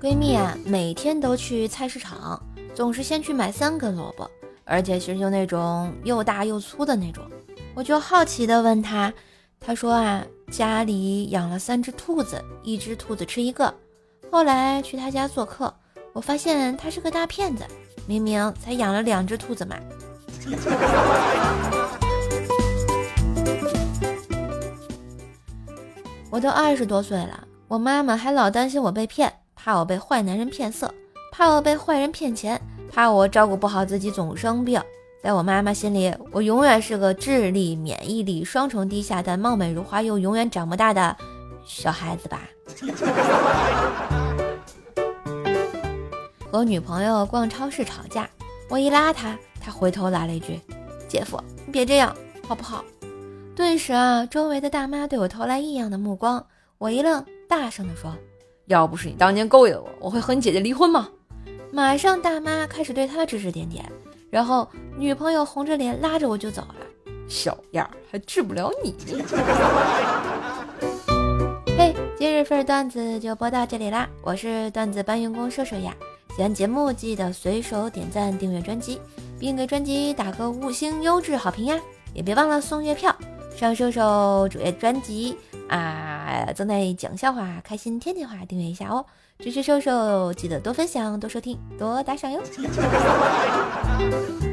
闺蜜啊，每天都去菜市场，总是先去买三根萝卜，而且是就那种又大又粗的那种。我就好奇的问她，她说啊，家里养了三只兔子，一只兔子吃一个。后来去她家做客，我发现她是个大骗子，明明才养了两只兔子嘛。我都二十多岁了，我妈妈还老担心我被骗。怕我被坏男人骗色，怕我被坏人骗钱，怕我照顾不好自己总生病。在我妈妈心里，我永远是个智力、免疫力双重低下但貌美如花又永远长不大的小孩子吧。和女朋友逛超市吵架，我一拉她，她回头来了一句：“姐夫，你别这样好不好？”顿时啊，周围的大妈对我投来异样的目光。我一愣，大声地说。要不是你当年勾引我，我会和你姐姐离婚吗？马上大妈开始对他指指点点，然后女朋友红着脸拉着我就走了。小样儿，还治不了你。嘿，今日份段子就播到这里啦，我是段子搬运工射手呀。喜欢节目记得随手点赞、订阅专辑，并给专辑打个五星优质好评呀！也别忘了送月票，上射手主页专辑。啊，正在讲笑话，开心天天话，订阅一下哦！支持瘦瘦，记得多分享、多收听、多打赏哟！